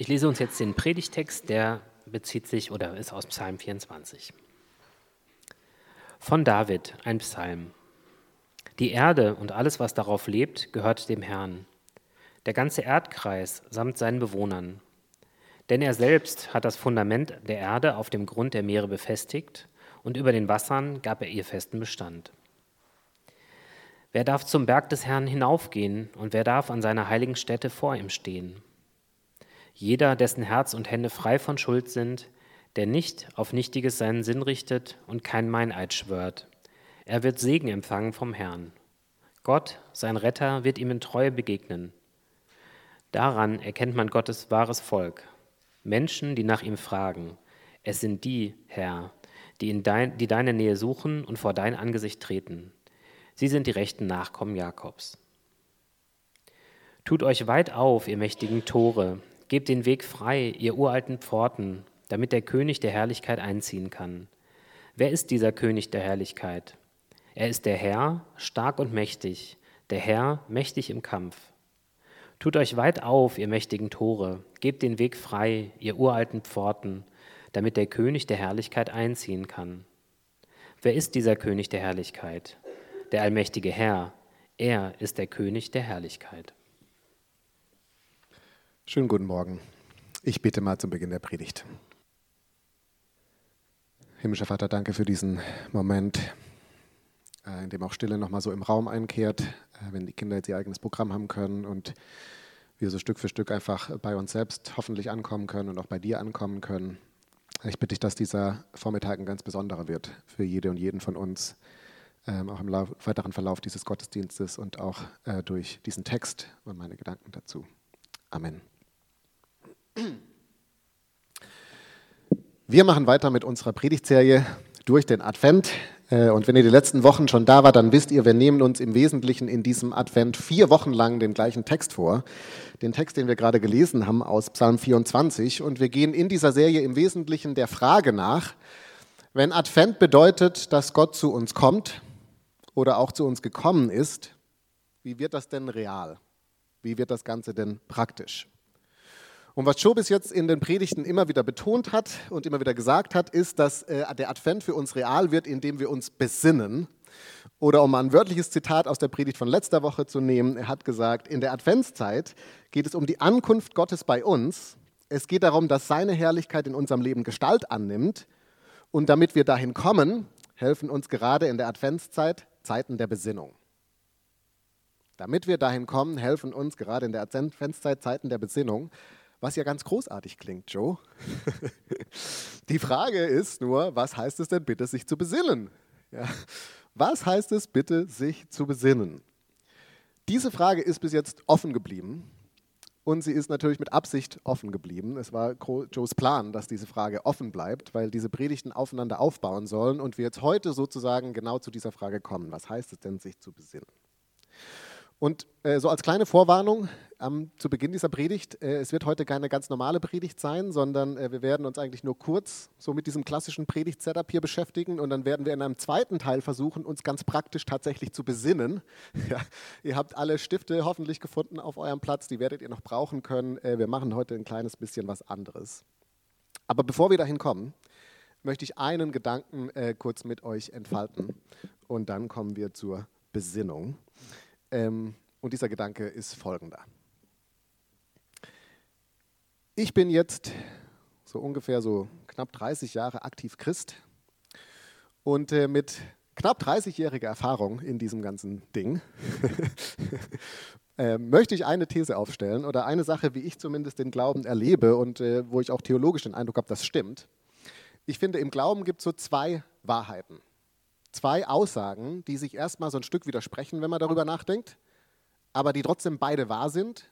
Ich lese uns jetzt den Predigtext, der bezieht sich oder ist aus Psalm 24. Von David, ein Psalm. Die Erde und alles, was darauf lebt, gehört dem Herrn. Der ganze Erdkreis samt seinen Bewohnern. Denn er selbst hat das Fundament der Erde auf dem Grund der Meere befestigt und über den Wassern gab er ihr festen Bestand. Wer darf zum Berg des Herrn hinaufgehen und wer darf an seiner heiligen Stätte vor ihm stehen? Jeder, dessen Herz und Hände frei von Schuld sind, der nicht auf Nichtiges seinen Sinn richtet und kein Meineid schwört. Er wird Segen empfangen vom Herrn. Gott, sein Retter, wird ihm in Treue begegnen. Daran erkennt man Gottes wahres Volk. Menschen, die nach ihm fragen. Es sind die, Herr, die, in dein, die deine Nähe suchen und vor dein Angesicht treten. Sie sind die rechten Nachkommen Jakobs. Tut euch weit auf, ihr mächtigen Tore, Gebt den Weg frei, ihr uralten Pforten, damit der König der Herrlichkeit einziehen kann. Wer ist dieser König der Herrlichkeit? Er ist der Herr, stark und mächtig, der Herr, mächtig im Kampf. Tut euch weit auf, ihr mächtigen Tore, gebt den Weg frei, ihr uralten Pforten, damit der König der Herrlichkeit einziehen kann. Wer ist dieser König der Herrlichkeit? Der allmächtige Herr, er ist der König der Herrlichkeit. Schönen guten Morgen. Ich bete mal zum Beginn der Predigt. Himmlischer Vater, danke für diesen Moment, äh, in dem auch Stille nochmal so im Raum einkehrt, äh, wenn die Kinder jetzt ihr eigenes Programm haben können und wir so Stück für Stück einfach bei uns selbst hoffentlich ankommen können und auch bei dir ankommen können. Ich bitte dich, dass dieser Vormittag ein ganz besonderer wird für jede und jeden von uns, ähm, auch im weiteren Verlauf dieses Gottesdienstes und auch äh, durch diesen Text und meine Gedanken dazu. Amen. Wir machen weiter mit unserer Predigtserie durch den Advent. Äh, und wenn ihr die letzten Wochen schon da wart, dann wisst ihr, wir nehmen uns im Wesentlichen in diesem Advent vier Wochen lang den gleichen Text vor. Den Text, den wir gerade gelesen haben aus Psalm 24. Und wir gehen in dieser Serie im Wesentlichen der Frage nach, wenn Advent bedeutet, dass Gott zu uns kommt oder auch zu uns gekommen ist, wie wird das denn real? Wie wird das Ganze denn praktisch? Und was Joe bis jetzt in den Predigten immer wieder betont hat und immer wieder gesagt hat, ist, dass äh, der Advent für uns real wird, indem wir uns besinnen. Oder um ein wörtliches Zitat aus der Predigt von letzter Woche zu nehmen, er hat gesagt, in der Adventszeit geht es um die Ankunft Gottes bei uns. Es geht darum, dass seine Herrlichkeit in unserem Leben Gestalt annimmt. Und damit wir dahin kommen, helfen uns gerade in der Adventszeit Zeiten der Besinnung. Damit wir dahin kommen, helfen uns gerade in der Adventszeit Zeiten der Besinnung. Was ja ganz großartig klingt, Joe. Die Frage ist nur, was heißt es denn bitte, sich zu besinnen? Ja. Was heißt es bitte, sich zu besinnen? Diese Frage ist bis jetzt offen geblieben und sie ist natürlich mit Absicht offen geblieben. Es war Joes Plan, dass diese Frage offen bleibt, weil diese Predigten aufeinander aufbauen sollen und wir jetzt heute sozusagen genau zu dieser Frage kommen. Was heißt es denn, sich zu besinnen? Und äh, so als kleine Vorwarnung ähm, zu Beginn dieser Predigt, äh, es wird heute keine ganz normale Predigt sein, sondern äh, wir werden uns eigentlich nur kurz so mit diesem klassischen Predigt-Setup hier beschäftigen und dann werden wir in einem zweiten Teil versuchen, uns ganz praktisch tatsächlich zu besinnen. Ja, ihr habt alle Stifte hoffentlich gefunden auf eurem Platz, die werdet ihr noch brauchen können. Äh, wir machen heute ein kleines bisschen was anderes. Aber bevor wir dahin kommen, möchte ich einen Gedanken äh, kurz mit euch entfalten und dann kommen wir zur Besinnung. Ähm, und dieser Gedanke ist folgender. Ich bin jetzt so ungefähr so knapp 30 Jahre aktiv Christ und äh, mit knapp 30-jähriger Erfahrung in diesem ganzen Ding äh, möchte ich eine These aufstellen oder eine Sache, wie ich zumindest den Glauben erlebe und äh, wo ich auch theologisch den Eindruck habe, das stimmt. Ich finde, im Glauben gibt es so zwei Wahrheiten zwei Aussagen, die sich erstmal so ein Stück widersprechen, wenn man darüber nachdenkt, aber die trotzdem beide wahr sind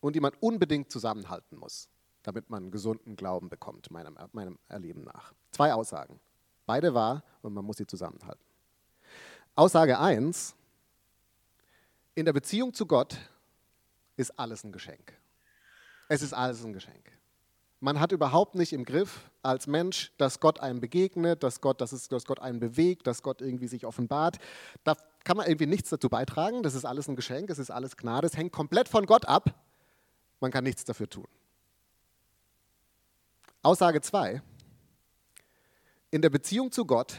und die man unbedingt zusammenhalten muss, damit man einen gesunden Glauben bekommt, meinem, meinem Erleben nach. Zwei Aussagen. Beide wahr und man muss sie zusammenhalten. Aussage 1. In der Beziehung zu Gott ist alles ein Geschenk. Es ist alles ein Geschenk. Man hat überhaupt nicht im Griff als Mensch, dass Gott einem begegnet, dass Gott, dass, es, dass Gott einen bewegt, dass Gott irgendwie sich offenbart. Da kann man irgendwie nichts dazu beitragen. Das ist alles ein Geschenk, es ist alles Gnade. Es hängt komplett von Gott ab. Man kann nichts dafür tun. Aussage 2. In der Beziehung zu Gott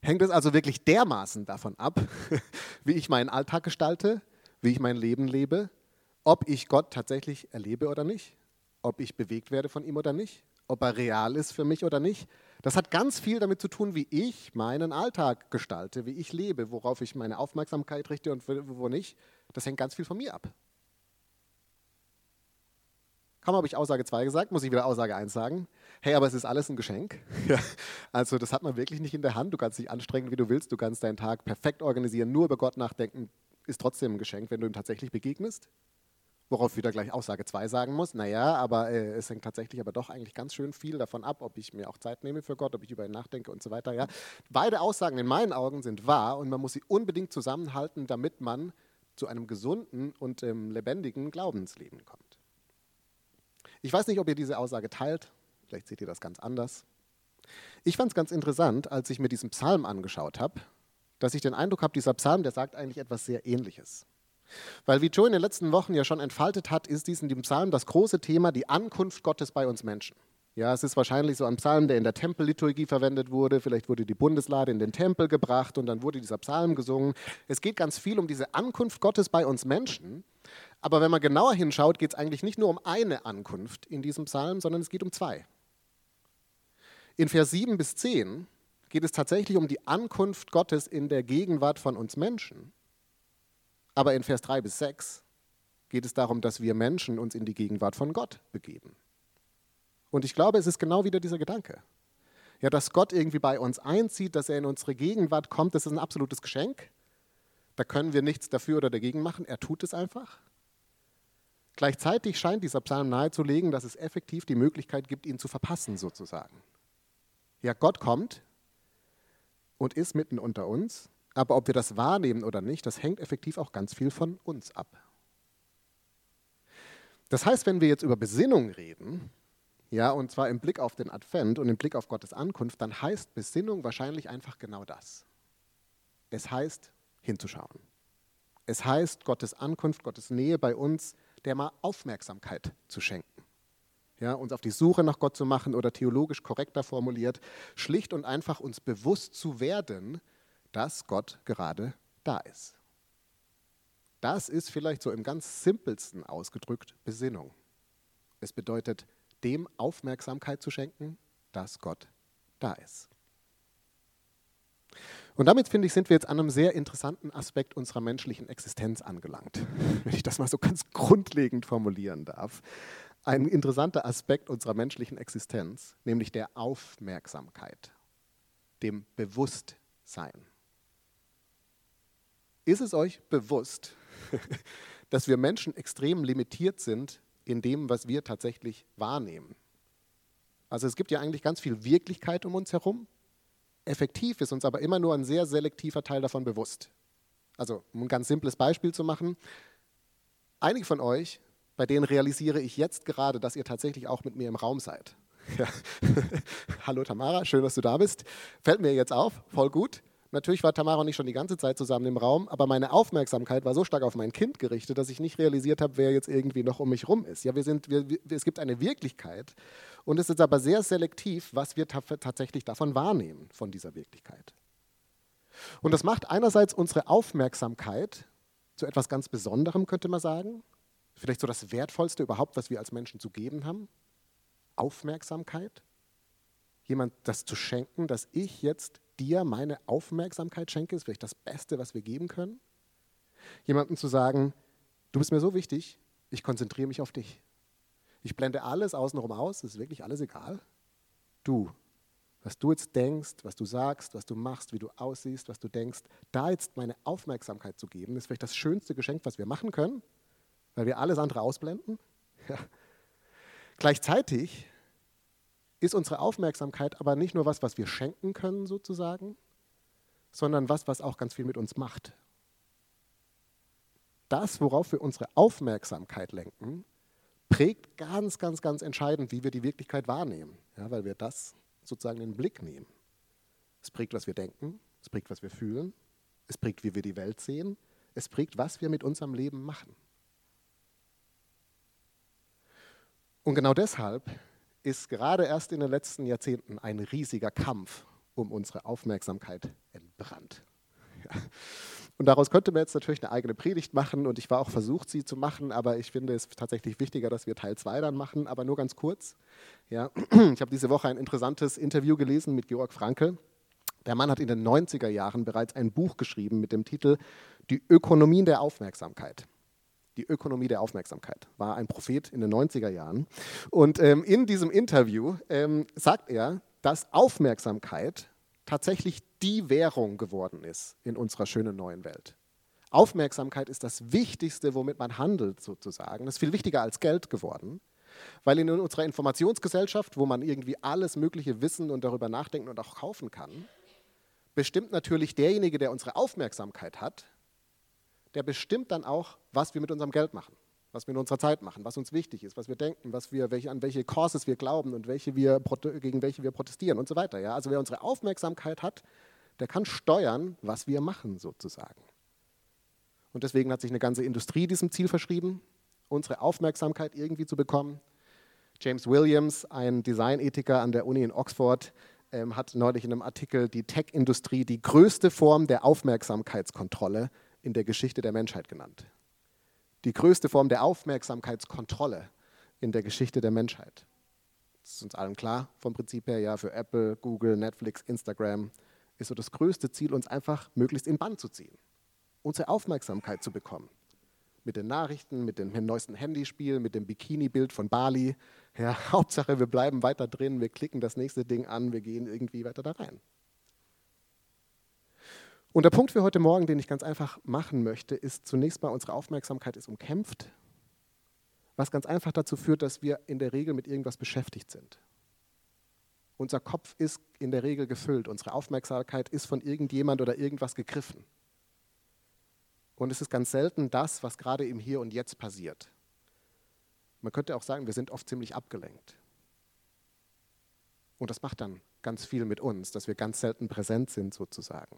hängt es also wirklich dermaßen davon ab, wie ich meinen Alltag gestalte, wie ich mein Leben lebe, ob ich Gott tatsächlich erlebe oder nicht, ob ich bewegt werde von ihm oder nicht, ob er real ist für mich oder nicht. Das hat ganz viel damit zu tun, wie ich meinen Alltag gestalte, wie ich lebe, worauf ich meine Aufmerksamkeit richte und wo nicht. Das hängt ganz viel von mir ab. Kaum habe ich Aussage 2 gesagt, muss ich wieder Aussage 1 sagen. Hey, aber es ist alles ein Geschenk. also das hat man wirklich nicht in der Hand. Du kannst dich anstrengen, wie du willst. Du kannst deinen Tag perfekt organisieren. Nur über Gott nachdenken ist trotzdem ein Geschenk, wenn du ihm tatsächlich begegnest. Worauf wieder gleich Aussage 2 sagen muss, naja, aber äh, es hängt tatsächlich aber doch eigentlich ganz schön viel davon ab, ob ich mir auch Zeit nehme für Gott, ob ich über ihn nachdenke und so weiter. Ja. Beide Aussagen in meinen Augen sind wahr und man muss sie unbedingt zusammenhalten, damit man zu einem gesunden und ähm, lebendigen Glaubensleben kommt. Ich weiß nicht, ob ihr diese Aussage teilt, vielleicht seht ihr das ganz anders. Ich fand es ganz interessant, als ich mir diesen Psalm angeschaut habe, dass ich den Eindruck habe, dieser Psalm, der sagt eigentlich etwas sehr Ähnliches. Weil wie Joe in den letzten Wochen ja schon entfaltet hat, ist dies in dem Psalm das große Thema, die Ankunft Gottes bei uns Menschen. Ja, es ist wahrscheinlich so ein Psalm, der in der Tempelliturgie verwendet wurde. Vielleicht wurde die Bundeslade in den Tempel gebracht und dann wurde dieser Psalm gesungen. Es geht ganz viel um diese Ankunft Gottes bei uns Menschen. Aber wenn man genauer hinschaut, geht es eigentlich nicht nur um eine Ankunft in diesem Psalm, sondern es geht um zwei. In Vers 7 bis 10 geht es tatsächlich um die Ankunft Gottes in der Gegenwart von uns Menschen. Aber in Vers 3 bis 6 geht es darum, dass wir Menschen uns in die Gegenwart von Gott begeben. Und ich glaube, es ist genau wieder dieser Gedanke. Ja, dass Gott irgendwie bei uns einzieht, dass er in unsere Gegenwart kommt, das ist ein absolutes Geschenk. Da können wir nichts dafür oder dagegen machen. Er tut es einfach. Gleichzeitig scheint dieser Psalm nahezulegen, dass es effektiv die Möglichkeit gibt, ihn zu verpassen, sozusagen. Ja, Gott kommt und ist mitten unter uns, aber ob wir das wahrnehmen oder nicht, das hängt effektiv auch ganz viel von uns ab. Das heißt, wenn wir jetzt über Besinnung reden, ja, und zwar im Blick auf den Advent und im Blick auf Gottes Ankunft, dann heißt Besinnung wahrscheinlich einfach genau das. Es heißt hinzuschauen. Es heißt Gottes Ankunft, Gottes Nähe bei uns, der mal Aufmerksamkeit zu schenken. Ja, uns auf die Suche nach Gott zu machen oder theologisch korrekter formuliert, schlicht und einfach uns bewusst zu werden, dass Gott gerade da ist. Das ist vielleicht so im ganz simpelsten ausgedrückt Besinnung. Es bedeutet dem Aufmerksamkeit zu schenken, dass Gott da ist. Und damit, finde ich, sind wir jetzt an einem sehr interessanten Aspekt unserer menschlichen Existenz angelangt, wenn ich das mal so ganz grundlegend formulieren darf. Ein interessanter Aspekt unserer menschlichen Existenz, nämlich der Aufmerksamkeit, dem Bewusstsein. Ist es euch bewusst, dass wir Menschen extrem limitiert sind in dem, was wir tatsächlich wahrnehmen. Also es gibt ja eigentlich ganz viel Wirklichkeit um uns herum. Effektiv ist uns aber immer nur ein sehr selektiver Teil davon bewusst. Also um ein ganz simples Beispiel zu machen. Einige von euch, bei denen realisiere ich jetzt gerade, dass ihr tatsächlich auch mit mir im Raum seid. Ja. Hallo Tamara, schön, dass du da bist. Fällt mir jetzt auf, voll gut. Natürlich war Tamara und ich schon die ganze Zeit zusammen im Raum, aber meine Aufmerksamkeit war so stark auf mein Kind gerichtet, dass ich nicht realisiert habe, wer jetzt irgendwie noch um mich rum ist. Ja, wir sind, wir, wir, es gibt eine Wirklichkeit und es ist aber sehr selektiv, was wir tatsächlich davon wahrnehmen, von dieser Wirklichkeit. Und das macht einerseits unsere Aufmerksamkeit zu etwas ganz Besonderem, könnte man sagen. Vielleicht so das Wertvollste überhaupt, was wir als Menschen zu geben haben. Aufmerksamkeit. Jemand das zu schenken, dass ich jetzt dir meine Aufmerksamkeit schenke, ist vielleicht das Beste, was wir geben können. Jemandem zu sagen, du bist mir so wichtig, ich konzentriere mich auf dich. Ich blende alles außenrum aus, es ist wirklich alles egal. Du, was du jetzt denkst, was du sagst, was du machst, wie du aussiehst, was du denkst, da jetzt meine Aufmerksamkeit zu geben, ist vielleicht das schönste Geschenk, was wir machen können, weil wir alles andere ausblenden. Ja. Gleichzeitig ist unsere Aufmerksamkeit aber nicht nur was, was wir schenken können sozusagen, sondern was, was auch ganz viel mit uns macht. Das, worauf wir unsere Aufmerksamkeit lenken, prägt ganz, ganz, ganz entscheidend, wie wir die Wirklichkeit wahrnehmen, ja, weil wir das sozusagen in den Blick nehmen. Es prägt, was wir denken, es prägt, was wir fühlen, es prägt, wie wir die Welt sehen, es prägt, was wir mit unserem Leben machen. Und genau deshalb ist gerade erst in den letzten Jahrzehnten ein riesiger Kampf um unsere Aufmerksamkeit entbrannt. Und daraus könnte man jetzt natürlich eine eigene Predigt machen und ich war auch versucht, sie zu machen, aber ich finde es tatsächlich wichtiger, dass wir Teil 2 dann machen, aber nur ganz kurz. Ja. Ich habe diese Woche ein interessantes Interview gelesen mit Georg Frankl. Der Mann hat in den 90er Jahren bereits ein Buch geschrieben mit dem Titel Die Ökonomie der Aufmerksamkeit. Die Ökonomie der Aufmerksamkeit war ein Prophet in den 90er Jahren. Und ähm, in diesem Interview ähm, sagt er, dass Aufmerksamkeit tatsächlich die Währung geworden ist in unserer schönen neuen Welt. Aufmerksamkeit ist das Wichtigste, womit man handelt, sozusagen. Das ist viel wichtiger als Geld geworden, weil in unserer Informationsgesellschaft, wo man irgendwie alles Mögliche wissen und darüber nachdenken und auch kaufen kann, bestimmt natürlich derjenige, der unsere Aufmerksamkeit hat, der bestimmt dann auch, was wir mit unserem Geld machen, was wir in unserer Zeit machen, was uns wichtig ist, was wir denken, was wir, welche, an welche Causes wir glauben und welche wir, gegen welche wir protestieren und so weiter. Ja? Also wer unsere Aufmerksamkeit hat, der kann steuern, was wir machen sozusagen. Und deswegen hat sich eine ganze Industrie diesem Ziel verschrieben, unsere Aufmerksamkeit irgendwie zu bekommen. James Williams, ein Designethiker an der Uni in Oxford, ähm, hat neulich in einem Artikel die Tech-Industrie die größte Form der Aufmerksamkeitskontrolle in der Geschichte der Menschheit genannt. Die größte Form der Aufmerksamkeitskontrolle in der Geschichte der Menschheit. Das ist uns allen klar vom Prinzip her, ja, für Apple, Google, Netflix, Instagram ist so das größte Ziel, uns einfach möglichst in Band zu ziehen, unsere Aufmerksamkeit zu bekommen. Mit den Nachrichten, mit dem neuesten Handyspiel, mit dem Bikini-Bild von Bali. Ja, Hauptsache, wir bleiben weiter drin, wir klicken das nächste Ding an, wir gehen irgendwie weiter da rein. Und der Punkt für heute Morgen, den ich ganz einfach machen möchte, ist zunächst mal, unsere Aufmerksamkeit ist umkämpft, was ganz einfach dazu führt, dass wir in der Regel mit irgendwas beschäftigt sind. Unser Kopf ist in der Regel gefüllt, unsere Aufmerksamkeit ist von irgendjemand oder irgendwas gegriffen. Und es ist ganz selten das, was gerade im Hier und Jetzt passiert. Man könnte auch sagen, wir sind oft ziemlich abgelenkt. Und das macht dann ganz viel mit uns, dass wir ganz selten präsent sind sozusagen.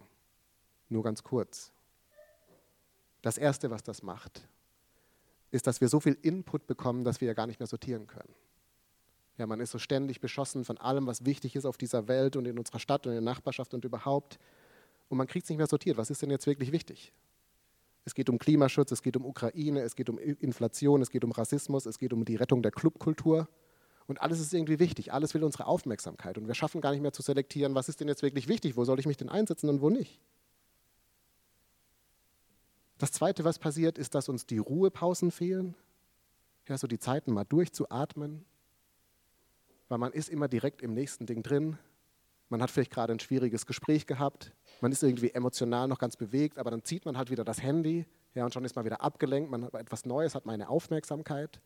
Nur ganz kurz. Das Erste, was das macht, ist, dass wir so viel Input bekommen, dass wir ja gar nicht mehr sortieren können. Ja, man ist so ständig beschossen von allem, was wichtig ist auf dieser Welt und in unserer Stadt und in der Nachbarschaft und überhaupt. Und man kriegt es nicht mehr sortiert. Was ist denn jetzt wirklich wichtig? Es geht um Klimaschutz, es geht um Ukraine, es geht um Inflation, es geht um Rassismus, es geht um die Rettung der Clubkultur. Und alles ist irgendwie wichtig. Alles will unsere Aufmerksamkeit. Und wir schaffen gar nicht mehr zu selektieren, was ist denn jetzt wirklich wichtig, wo soll ich mich denn einsetzen und wo nicht. Das Zweite, was passiert, ist, dass uns die Ruhepausen fehlen. Ja, so die Zeiten mal durchzuatmen, weil man ist immer direkt im nächsten Ding drin. Man hat vielleicht gerade ein schwieriges Gespräch gehabt, man ist irgendwie emotional noch ganz bewegt, aber dann zieht man halt wieder das Handy ja, und schon ist man wieder abgelenkt, man hat etwas Neues, hat meine Aufmerksamkeit,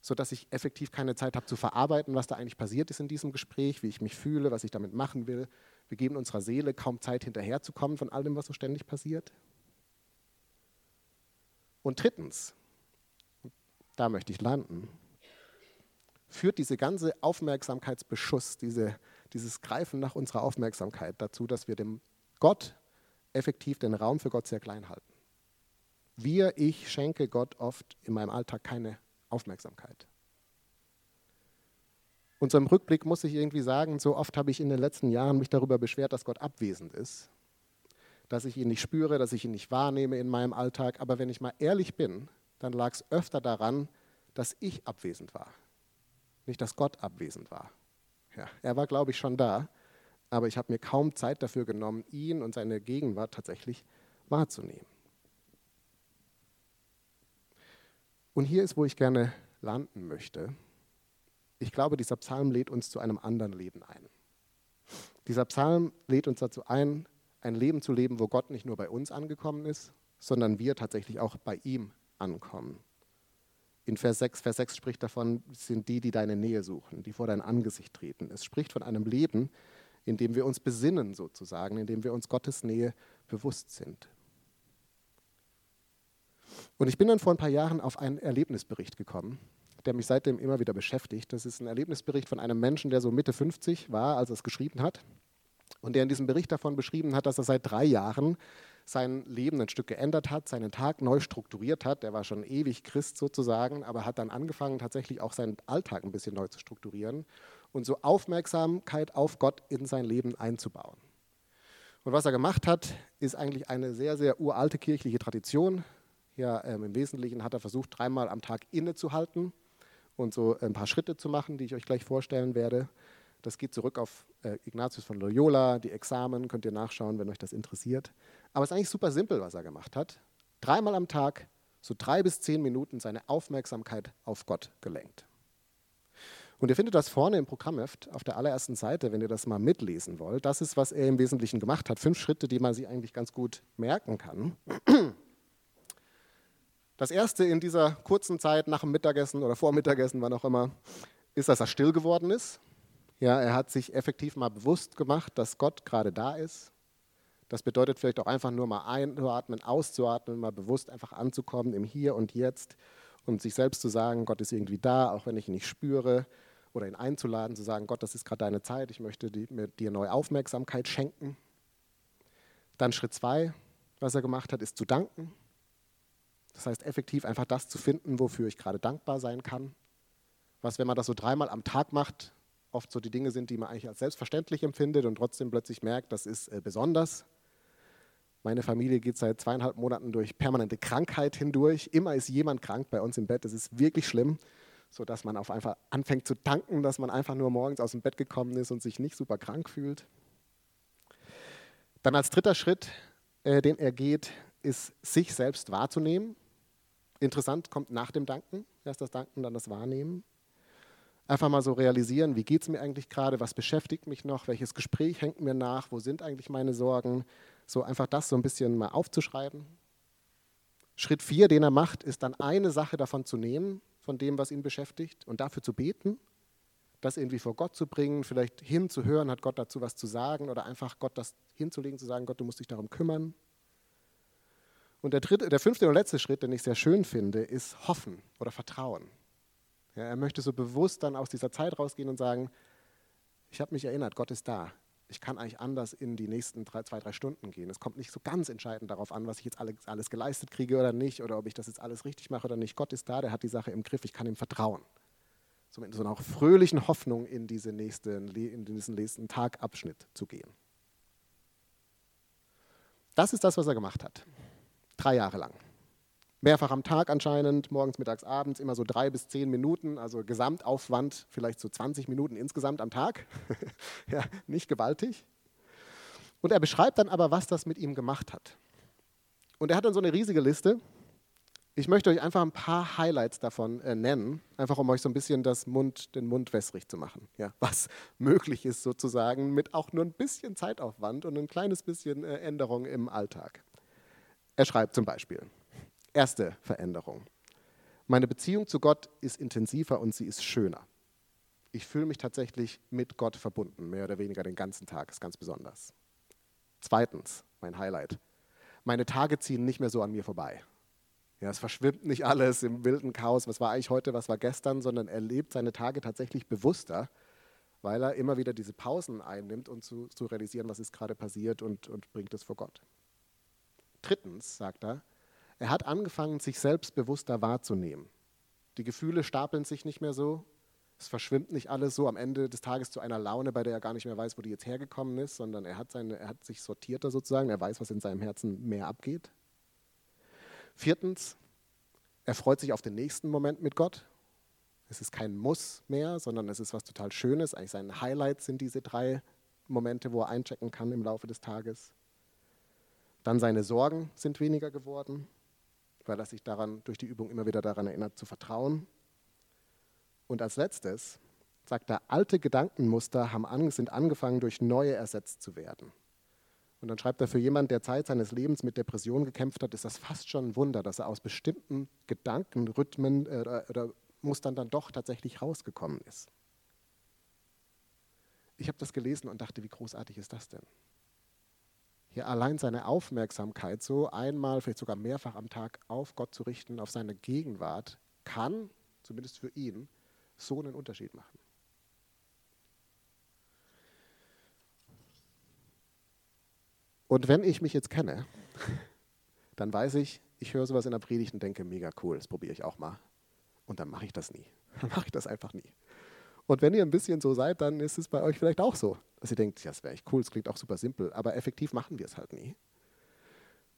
sodass ich effektiv keine Zeit habe zu verarbeiten, was da eigentlich passiert ist in diesem Gespräch, wie ich mich fühle, was ich damit machen will. Wir geben unserer Seele kaum Zeit hinterherzukommen von all dem, was so ständig passiert. Und drittens, da möchte ich landen, führt diese ganze Aufmerksamkeitsbeschuss, diese, dieses Greifen nach unserer Aufmerksamkeit dazu, dass wir dem Gott effektiv den Raum für Gott sehr klein halten. Wir, ich schenke Gott oft in meinem Alltag keine Aufmerksamkeit. Und so im Rückblick muss ich irgendwie sagen, so oft habe ich in den letzten Jahren mich darüber beschwert, dass Gott abwesend ist dass ich ihn nicht spüre, dass ich ihn nicht wahrnehme in meinem Alltag. Aber wenn ich mal ehrlich bin, dann lag es öfter daran, dass ich abwesend war. Nicht, dass Gott abwesend war. Ja, er war, glaube ich, schon da, aber ich habe mir kaum Zeit dafür genommen, ihn und seine Gegenwart tatsächlich wahrzunehmen. Und hier ist, wo ich gerne landen möchte. Ich glaube, dieser Psalm lädt uns zu einem anderen Leben ein. Dieser Psalm lädt uns dazu ein, ein Leben zu leben, wo Gott nicht nur bei uns angekommen ist, sondern wir tatsächlich auch bei ihm ankommen. In Vers 6, Vers 6 spricht davon, sind die, die deine Nähe suchen, die vor dein Angesicht treten. Es spricht von einem Leben, in dem wir uns besinnen sozusagen, in dem wir uns Gottes Nähe bewusst sind. Und ich bin dann vor ein paar Jahren auf einen Erlebnisbericht gekommen, der mich seitdem immer wieder beschäftigt. Das ist ein Erlebnisbericht von einem Menschen, der so Mitte 50 war, als er es geschrieben hat und der in diesem Bericht davon beschrieben hat, dass er seit drei Jahren sein Leben ein Stück geändert hat, seinen Tag neu strukturiert hat. Der war schon ewig Christ sozusagen, aber hat dann angefangen, tatsächlich auch seinen Alltag ein bisschen neu zu strukturieren und so Aufmerksamkeit auf Gott in sein Leben einzubauen. Und was er gemacht hat, ist eigentlich eine sehr, sehr uralte kirchliche Tradition. Ja, ähm, Im Wesentlichen hat er versucht, dreimal am Tag innezuhalten und so ein paar Schritte zu machen, die ich euch gleich vorstellen werde. Das geht zurück auf äh, Ignatius von Loyola, die Examen, könnt ihr nachschauen, wenn euch das interessiert. Aber es ist eigentlich super simpel, was er gemacht hat. Dreimal am Tag, so drei bis zehn Minuten seine Aufmerksamkeit auf Gott gelenkt. Und ihr findet das vorne im Programmheft auf der allerersten Seite, wenn ihr das mal mitlesen wollt. Das ist, was er im Wesentlichen gemacht hat. Fünf Schritte, die man sich eigentlich ganz gut merken kann. Das erste in dieser kurzen Zeit nach dem Mittagessen oder vor Mittagessen, wann auch immer, ist, dass er still geworden ist. Ja, er hat sich effektiv mal bewusst gemacht, dass Gott gerade da ist. Das bedeutet vielleicht auch einfach nur mal einzuatmen, auszuatmen, mal bewusst einfach anzukommen im Hier und Jetzt und sich selbst zu sagen, Gott ist irgendwie da, auch wenn ich ihn nicht spüre oder ihn einzuladen, zu sagen, Gott, das ist gerade deine Zeit, ich möchte dir neue Aufmerksamkeit schenken. Dann Schritt zwei, was er gemacht hat, ist zu danken. Das heißt, effektiv einfach das zu finden, wofür ich gerade dankbar sein kann. Was, wenn man das so dreimal am Tag macht, oft so die Dinge sind, die man eigentlich als selbstverständlich empfindet und trotzdem plötzlich merkt, das ist äh, besonders. Meine Familie geht seit zweieinhalb Monaten durch permanente Krankheit hindurch. Immer ist jemand krank bei uns im Bett. Das ist wirklich schlimm sodass man auf einfach anfängt zu danken, dass man einfach nur morgens aus dem Bett gekommen ist und sich nicht super krank fühlt. Dann als dritter Schritt, äh, den er geht, ist, sich selbst wahrzunehmen. Interessant, kommt nach dem Danken, erst das Danken, dann das Wahrnehmen. Einfach mal so realisieren, wie geht es mir eigentlich gerade, was beschäftigt mich noch, welches Gespräch hängt mir nach, wo sind eigentlich meine Sorgen. So einfach das so ein bisschen mal aufzuschreiben. Schritt vier, den er macht, ist dann eine Sache davon zu nehmen von dem, was ihn beschäftigt und dafür zu beten, das irgendwie vor Gott zu bringen, vielleicht hinzuhören, hat Gott dazu was zu sagen oder einfach Gott das hinzulegen, zu sagen, Gott, du musst dich darum kümmern. Und der, dritte, der fünfte und letzte Schritt, den ich sehr schön finde, ist Hoffen oder Vertrauen. Ja, er möchte so bewusst dann aus dieser Zeit rausgehen und sagen, ich habe mich erinnert, Gott ist da ich kann eigentlich anders in die nächsten drei, zwei, drei Stunden gehen. Es kommt nicht so ganz entscheidend darauf an, was ich jetzt alles, alles geleistet kriege oder nicht, oder ob ich das jetzt alles richtig mache oder nicht. Gott ist da, der hat die Sache im Griff, ich kann ihm vertrauen. So mit so einer fröhlichen Hoffnung in, diese nächste, in diesen nächsten Tagabschnitt zu gehen. Das ist das, was er gemacht hat. Drei Jahre lang mehrfach am Tag anscheinend, morgens, mittags, abends, immer so drei bis zehn Minuten, also Gesamtaufwand vielleicht so 20 Minuten insgesamt am Tag. ja, nicht gewaltig. Und er beschreibt dann aber, was das mit ihm gemacht hat. Und er hat dann so eine riesige Liste. Ich möchte euch einfach ein paar Highlights davon äh, nennen, einfach um euch so ein bisschen Mund, den Mund wässrig zu machen. Ja, was möglich ist sozusagen mit auch nur ein bisschen Zeitaufwand und ein kleines bisschen äh, Änderung im Alltag. Er schreibt zum Beispiel, Erste Veränderung. Meine Beziehung zu Gott ist intensiver und sie ist schöner. Ich fühle mich tatsächlich mit Gott verbunden, mehr oder weniger den ganzen Tag, ist ganz besonders. Zweitens, mein Highlight. Meine Tage ziehen nicht mehr so an mir vorbei. Ja, es verschwimmt nicht alles im wilden Chaos, was war eigentlich heute, was war gestern, sondern er lebt seine Tage tatsächlich bewusster, weil er immer wieder diese Pausen einnimmt, um zu, zu realisieren, was ist gerade passiert und, und bringt es vor Gott. Drittens, sagt er, er hat angefangen, sich selbstbewusster wahrzunehmen. Die Gefühle stapeln sich nicht mehr so. Es verschwimmt nicht alles so am Ende des Tages zu einer Laune, bei der er gar nicht mehr weiß, wo die jetzt hergekommen ist, sondern er hat, seine, er hat sich sortierter sozusagen. Er weiß, was in seinem Herzen mehr abgeht. Viertens, er freut sich auf den nächsten Moment mit Gott. Es ist kein Muss mehr, sondern es ist was total Schönes. Eigentlich sein Highlight sind diese drei Momente, wo er einchecken kann im Laufe des Tages. Dann seine Sorgen sind weniger geworden weil er sich daran, durch die Übung immer wieder daran erinnert, zu vertrauen. Und als letztes sagt er, alte Gedankenmuster haben, sind angefangen, durch neue ersetzt zu werden. Und dann schreibt er, für jemanden, der Zeit seines Lebens mit Depressionen gekämpft hat, ist das fast schon ein Wunder, dass er aus bestimmten Gedankenrhythmen äh, oder, oder Mustern dann doch tatsächlich rausgekommen ist. Ich habe das gelesen und dachte, wie großartig ist das denn? Hier allein seine Aufmerksamkeit so einmal, vielleicht sogar mehrfach am Tag auf Gott zu richten, auf seine Gegenwart, kann, zumindest für ihn, so einen Unterschied machen. Und wenn ich mich jetzt kenne, dann weiß ich, ich höre sowas in der Predigt und denke, mega cool, das probiere ich auch mal. Und dann mache ich das nie. Dann mache ich das einfach nie. Und wenn ihr ein bisschen so seid, dann ist es bei euch vielleicht auch so, dass ihr denkt, ja, das wäre echt cool, es klingt auch super simpel, aber effektiv machen wir es halt nie.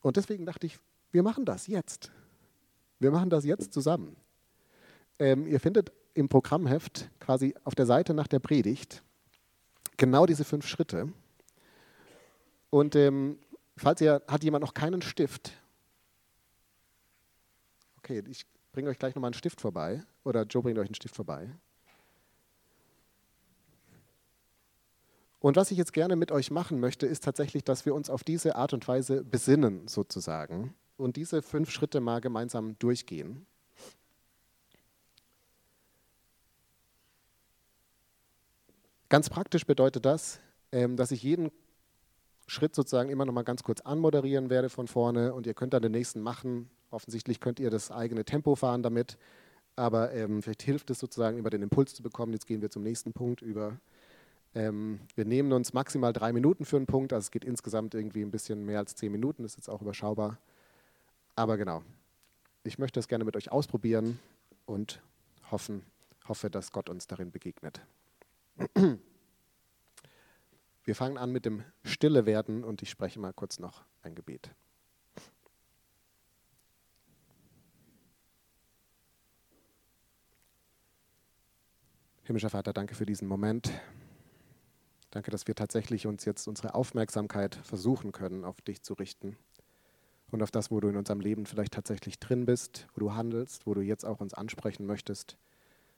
Und deswegen dachte ich, wir machen das jetzt. Wir machen das jetzt zusammen. Ähm, ihr findet im Programmheft quasi auf der Seite nach der Predigt genau diese fünf Schritte. Und ähm, falls ihr, hat jemand noch keinen Stift? Okay, ich bringe euch gleich nochmal einen Stift vorbei. Oder Joe bringt euch einen Stift vorbei. Und was ich jetzt gerne mit euch machen möchte, ist tatsächlich, dass wir uns auf diese Art und Weise besinnen, sozusagen, und diese fünf Schritte mal gemeinsam durchgehen. Ganz praktisch bedeutet das, ähm, dass ich jeden Schritt sozusagen immer noch mal ganz kurz anmoderieren werde von vorne und ihr könnt dann den nächsten machen. Offensichtlich könnt ihr das eigene Tempo fahren damit, aber ähm, vielleicht hilft es sozusagen, immer den Impuls zu bekommen. Jetzt gehen wir zum nächsten Punkt über. Ähm, wir nehmen uns maximal drei Minuten für einen Punkt, also es geht insgesamt irgendwie ein bisschen mehr als zehn Minuten, das ist jetzt auch überschaubar. Aber genau, ich möchte es gerne mit euch ausprobieren und hoffen, hoffe, dass Gott uns darin begegnet. Wir fangen an mit dem Stille werden und ich spreche mal kurz noch ein Gebet. Himmlischer Vater, danke für diesen Moment. Danke, dass wir tatsächlich uns jetzt unsere Aufmerksamkeit versuchen können, auf dich zu richten und auf das, wo du in unserem Leben vielleicht tatsächlich drin bist, wo du handelst, wo du jetzt auch uns ansprechen möchtest.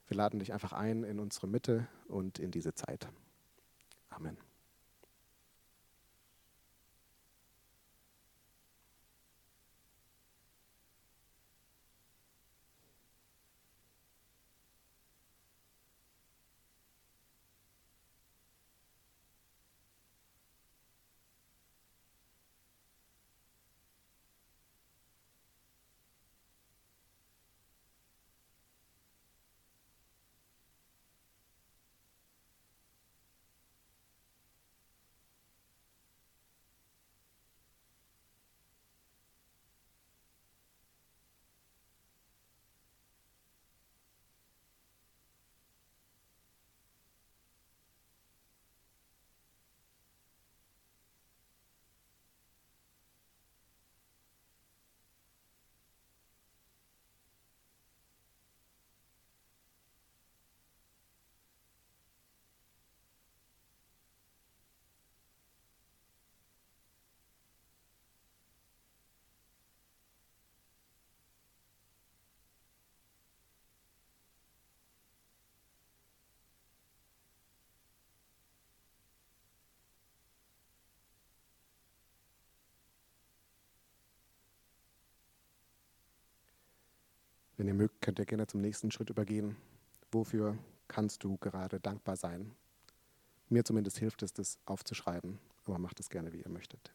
Wir laden dich einfach ein in unsere Mitte und in diese Zeit. Amen. Wenn ihr mögt, könnt ihr gerne zum nächsten Schritt übergehen. Wofür kannst du gerade dankbar sein? Mir zumindest hilft es, das aufzuschreiben, aber macht es gerne, wie ihr möchtet.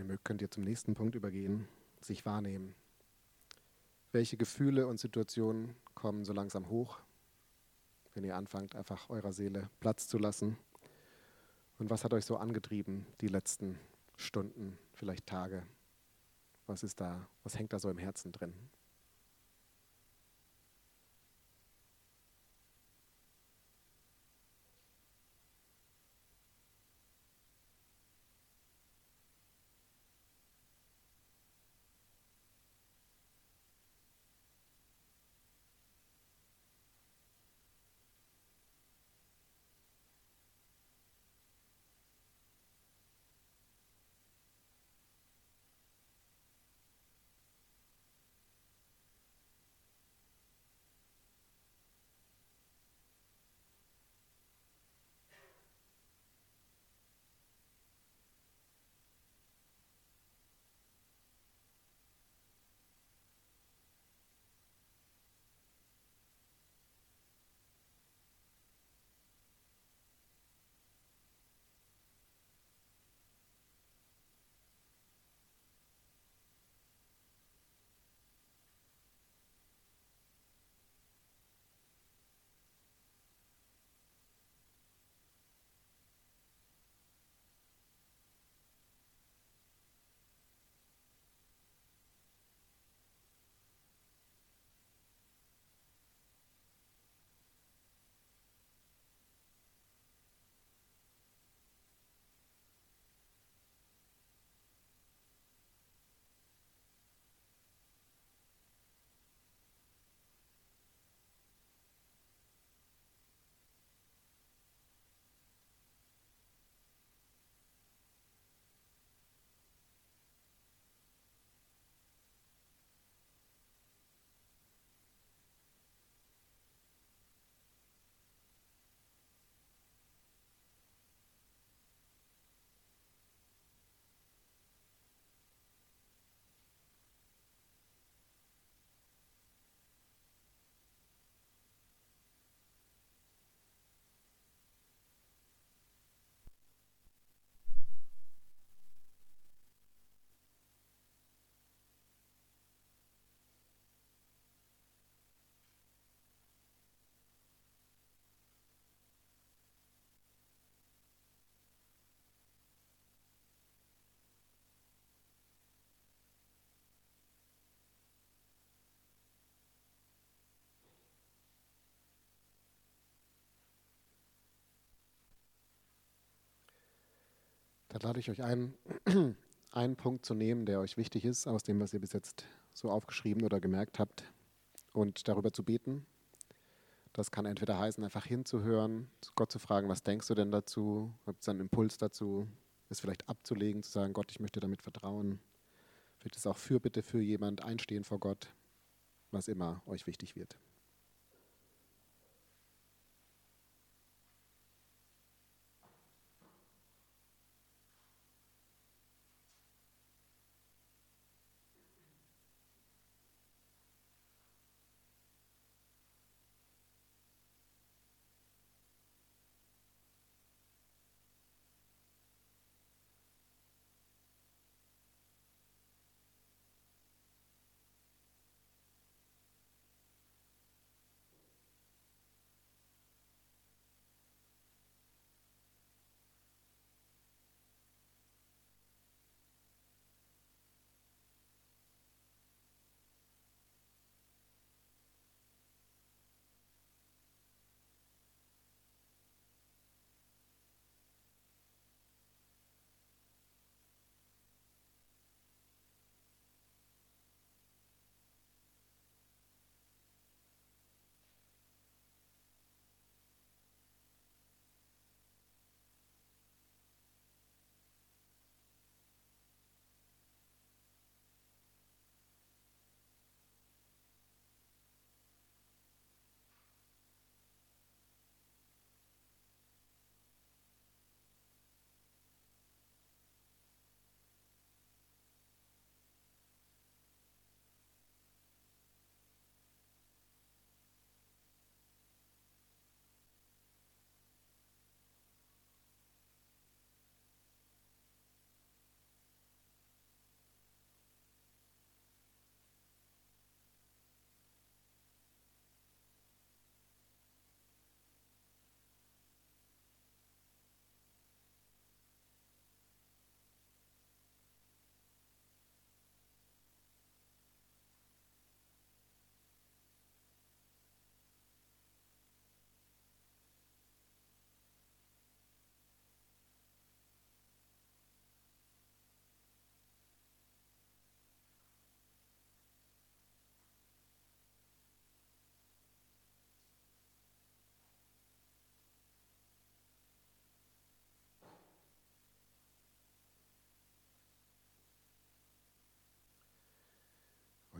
Ihr mögt, könnt ihr zum nächsten Punkt übergehen, sich wahrnehmen. Welche Gefühle und Situationen kommen so langsam hoch, wenn ihr anfangt, einfach eurer Seele Platz zu lassen? Und was hat euch so angetrieben die letzten Stunden, vielleicht Tage? Was ist da, was hängt da so im Herzen drin? Da lade ich euch ein, einen Punkt zu nehmen, der euch wichtig ist, aus dem, was ihr bis jetzt so aufgeschrieben oder gemerkt habt, und darüber zu beten. Das kann entweder heißen, einfach hinzuhören, Gott zu fragen, was denkst du denn dazu? Habt ihr einen Impuls dazu, es vielleicht abzulegen, zu sagen, Gott, ich möchte damit vertrauen. Vielleicht ist auch Fürbitte für jemand, einstehen vor Gott, was immer euch wichtig wird.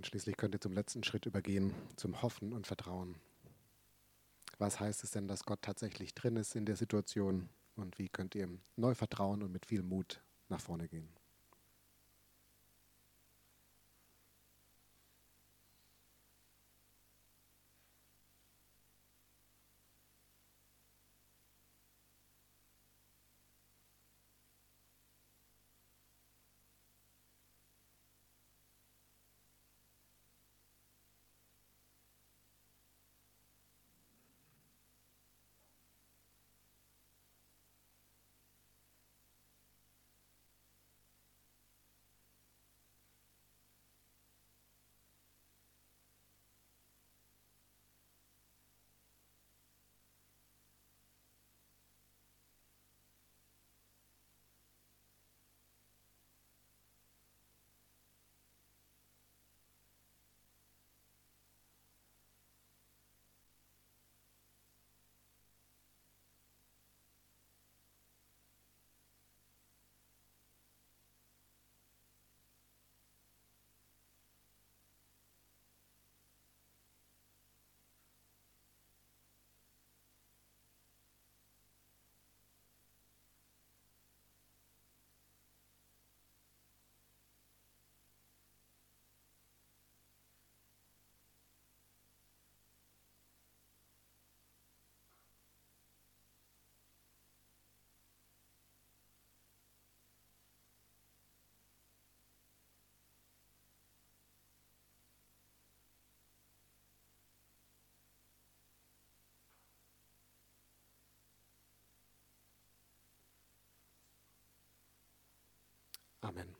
Und schließlich könnt ihr zum letzten Schritt übergehen, zum Hoffen und Vertrauen. Was heißt es denn, dass Gott tatsächlich drin ist in der Situation? Und wie könnt ihr neu vertrauen und mit viel Mut nach vorne gehen? Amen.